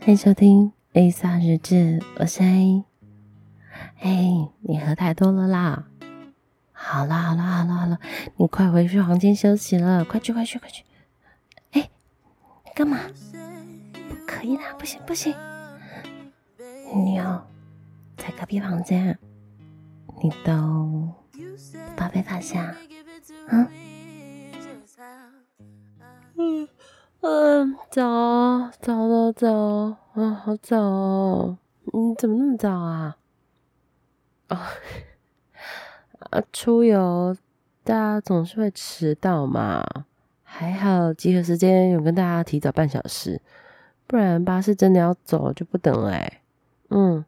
欢迎收听 A 莎日志，我是 A。哎，你喝太多了啦！好啦好啦好啦好啦，你快回去房间休息了，快去快去快去！哎，干嘛？不可以啦，不行不行！你要在隔壁房间，你都怕被放下，嗯？嗯。嗯，早早了早，啊，好早哦！你怎么那么早啊？啊，啊，出游大家总是会迟到嘛。还好集合时间有跟大家提早半小时，不然巴士真的要走就不等了。嗯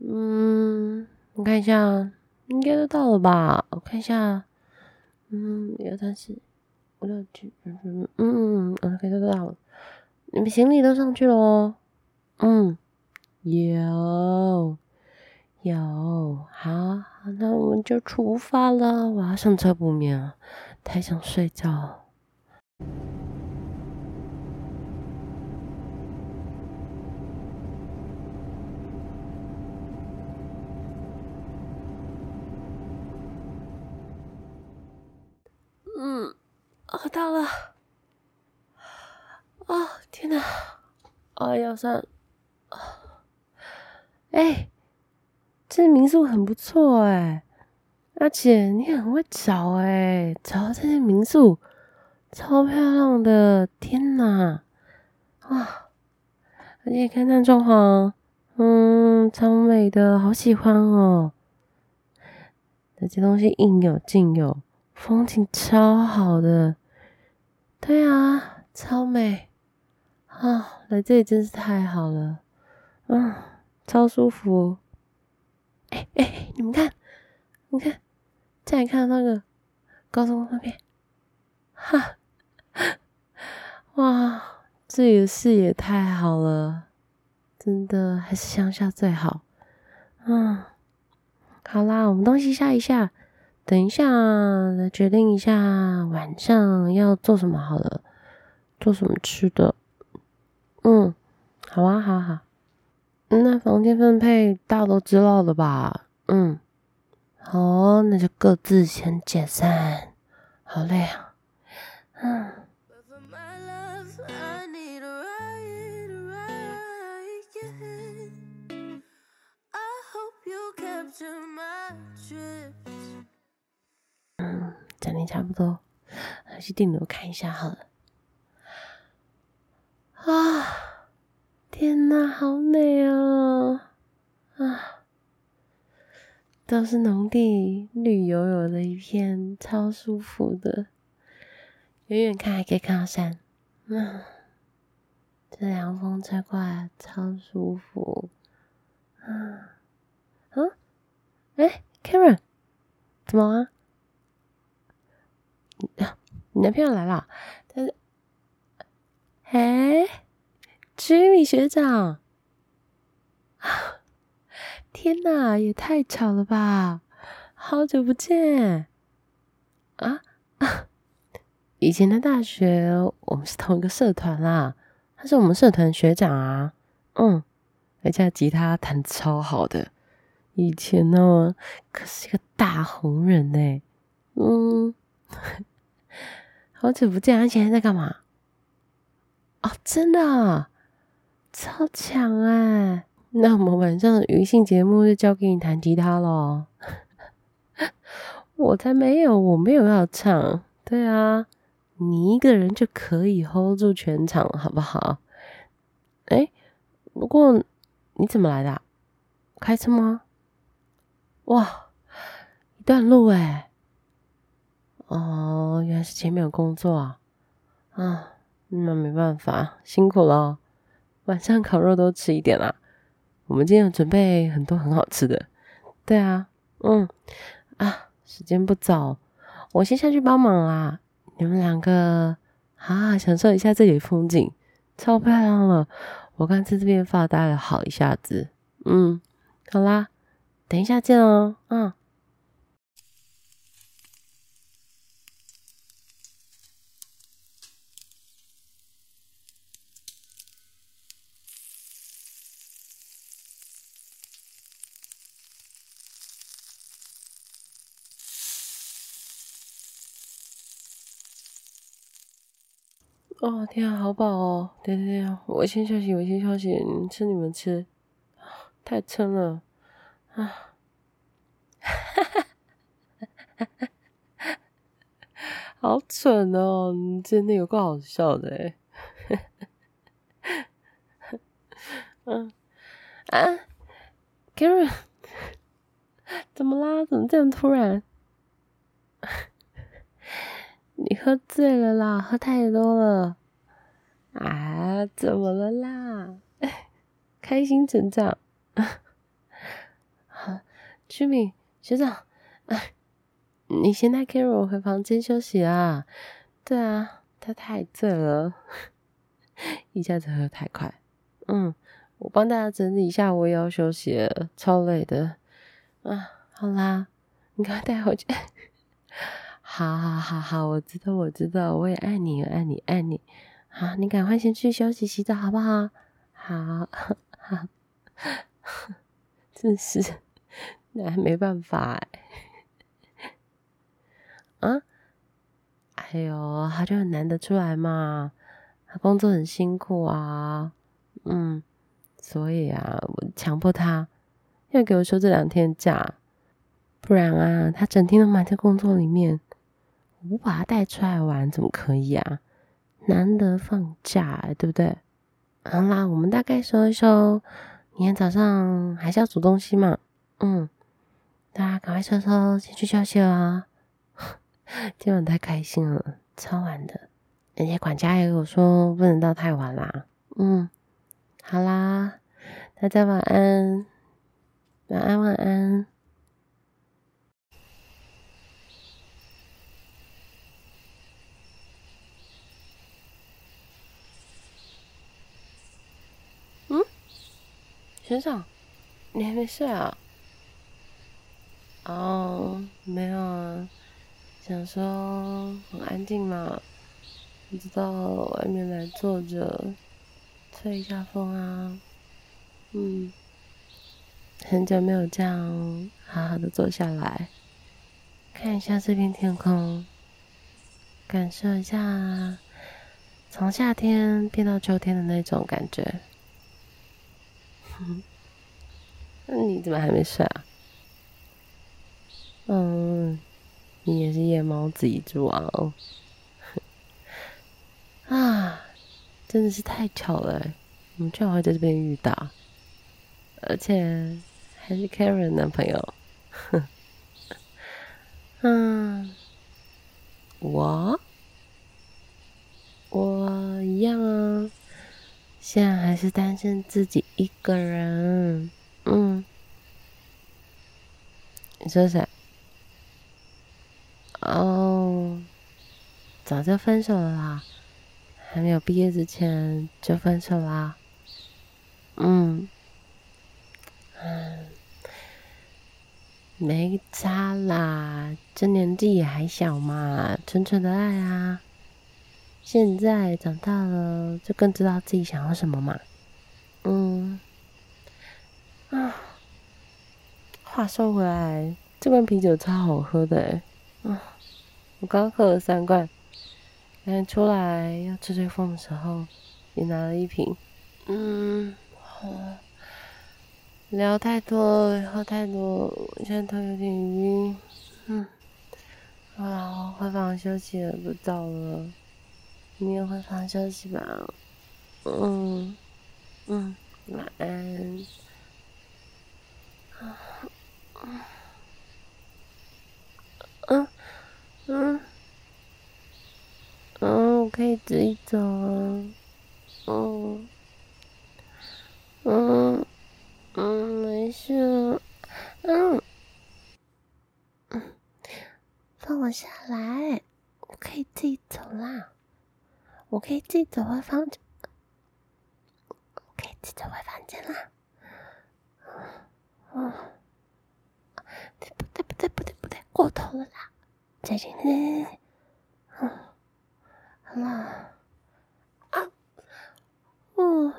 嗯，我看一下，应该都到了吧？我看一下，嗯，有但是。五六七，嗯嗯嗯，OK，都到了。你们行李都上去了哦。嗯，有有，好，那我们就出发了。我要上车补眠，太想睡觉。嗯。哦，到了！哦，天哪！哦，腰酸。哎，这民宿很不错哎，而且你很会找哎，找到这些民宿超漂亮的，天哪！哇，而且看那装潢，嗯，超美的，好喜欢哦。这些东西应有尽有。风景超好的，对啊，超美啊！来这里真是太好了，嗯，超舒服。哎哎，你们看，你看，再看那个高中那边，哈，哇，这里的视野太好了，真的还是乡下最好。嗯，好啦，我们东西下一下。等一下，来决定一下晚上要做什么好了，做什么吃的？嗯，好啊，好好。那房间分配大家都知道了吧？嗯，好，那就各自先解散。好累啊，嗯。差不多，去顶楼看一下好了。啊，天哪，好美啊！啊，都是农地，绿油油的一片，超舒服的。远远看还可以看到山，嗯，这凉风吹过来，超舒服。啊，啊，哎，Karen，怎么了？你男朋友来了，但是，哎，Jimmy 学长，天哪，也太巧了吧！好久不见啊！以前的大学，我们是同一个社团啦，他是我们社团学长啊，嗯，而且吉他弹超好的，以前呢可是一个大红人呢，嗯。好久不见，他现在在干嘛？哦，真的，超强哎！那我们晚上的余兴节目就交给你弹吉他咯。我才没有，我没有要唱。对啊，你一个人就可以 hold 住全场，好不好？哎，不过你怎么来的啊？开车吗？哇，一段路哎。哦，原来是前面有工作啊！啊，那没办法，辛苦了。晚上烤肉多吃一点啦。我们今天有准备很多很好吃的。对啊，嗯，啊，时间不早，我先下去帮忙啦。你们两个好好享受一下这里的风景，超漂亮了。我刚在这边发呆了好一下子。嗯，好啦，等一下见哦。嗯。哦天啊，好饱哦！等等等，我先休息，我先休息，你吃你们吃，太撑了啊！哈哈哈哈哈，好蠢哦！你真的有够好笑的！哈哈哈，嗯啊，Karen，怎么啦？怎么这样突然？你喝醉了啦，喝太多了啊？怎么了啦？开心成长。好，居民学长，你先带 Carol 回房间休息啊。对啊，他太醉了，一下子喝太快。嗯，我帮大家整理一下，我也要休息了，超累的。啊，好啦，你赶快带回去。好好好好，我知道我知道，我也爱你爱你爱你。好，你赶快先去休息洗澡好不好？好，好，真是，那还没办法哎。啊？哎呦，他就很难得出来嘛，他工作很辛苦啊，嗯，所以啊，我强迫他要给我休这两天假，不然啊，他整天都埋在工作里面。我把他带出来玩，怎么可以啊？难得放假，对不对？好啦，我们大概收一收。明天早上还是要煮东西嘛。嗯，大家赶快收收，先去休息啦。今晚太开心了，超晚的。而且管家也有说不能到太晚啦。嗯，好啦，大家晚安，晚安，晚安。学长，你还没睡啊？哦，没有啊，想说很安静嘛，不知道外面来坐着，吹一下风啊。嗯，很久没有这样好好的坐下来，看一下这片天空，感受一下从夏天变到秋天的那种感觉。嗯 那你怎么还没睡啊？嗯，你也是夜猫子一只王哦。啊，真的是太巧了，我们居然会在这边遇到，而且还是 Karen 男朋友。嗯，我，我一样啊。现在还是单身，自己一个人。嗯，你说谁？哦，早就分手了啦，还没有毕业之前就分手啦。嗯，嗯，没差啦，这年纪也还小嘛，纯纯的爱啊。现在长大了，就更知道自己想要什么嘛。嗯，啊，话说回来，这罐啤酒超好喝的哎。嗯，我刚喝了三罐，刚出来要吹吹风的时候，也拿了一瓶。嗯，好，聊太多，喝太多，我现在头有点晕。嗯，好了，回房休息了，不早了。你也回房休息吧，嗯嗯，晚安。嗯嗯嗯，我可以自己走啊，嗯嗯嗯，没事，嗯嗯，放我下来，我可以自己走啦。我可以自己走回房间，我可以自己走回房间啦。嗯，对不对？不对，不对，不对，过头了啦！再见，嗯，好啦，啊，哦，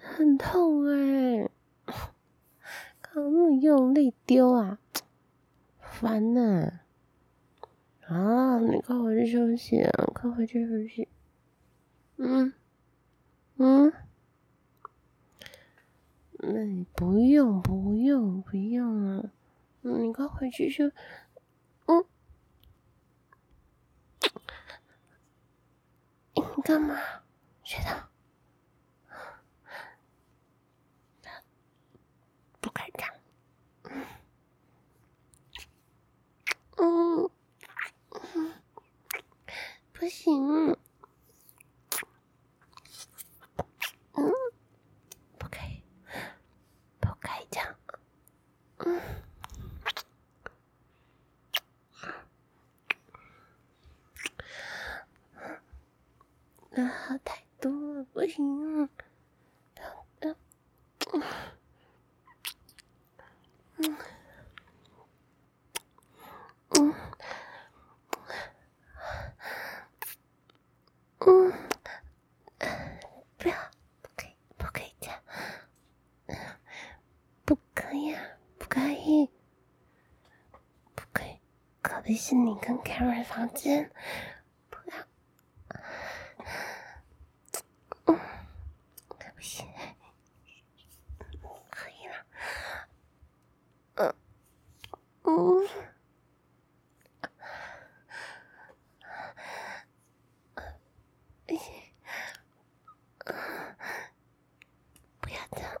很痛哎，刚刚那么用力丢啊，烦呢。啊，你快回去休息啊，快回去休息。嗯嗯，那你不用不用不用了，你快回去休。嗯，你干嘛？学长，不敢讲。嗯，不行。好太多了，不行啊！嗯、嗯，嗯，嗯，不要，不可以，不可以这样，不可以，不可以，不可以，隔壁是你跟 Karen 房间不要，嗯，不行，可以了，嗯，嗯，不行，不要这样，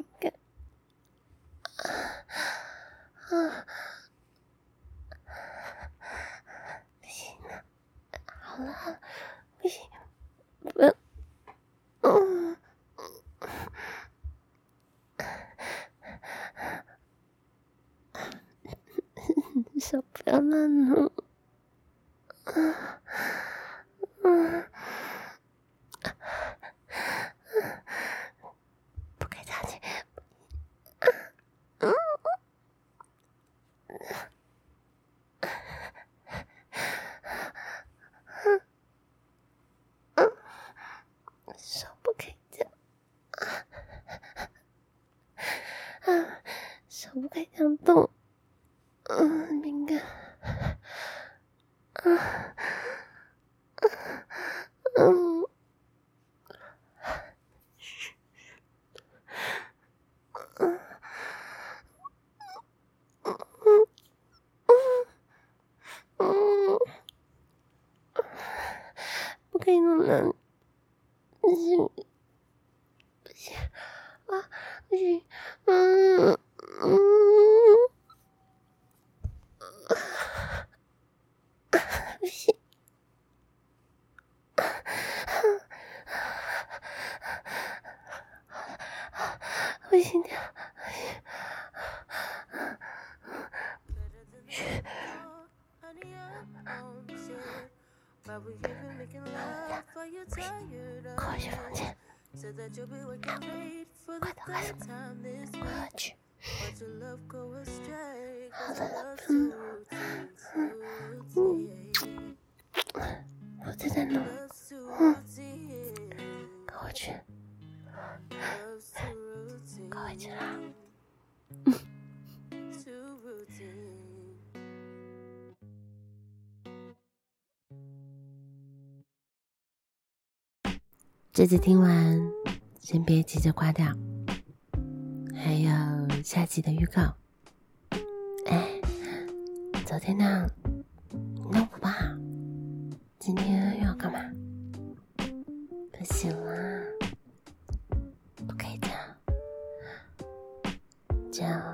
嗯。手不要乱弄，嗯嗯，不可以这样子，嗯嗯嗯，手不可以这样，啊，手不可以这样动。快去房间！快点，快点，快去！好了，嗯嗯嗯，我正在弄，嗯，快回去，快回去啦！嗯这次听完，先别急着挂掉，还有下集的预告。哎，昨天那你弄不吧？今天又要干嘛？不行啦，不可以这样，这样？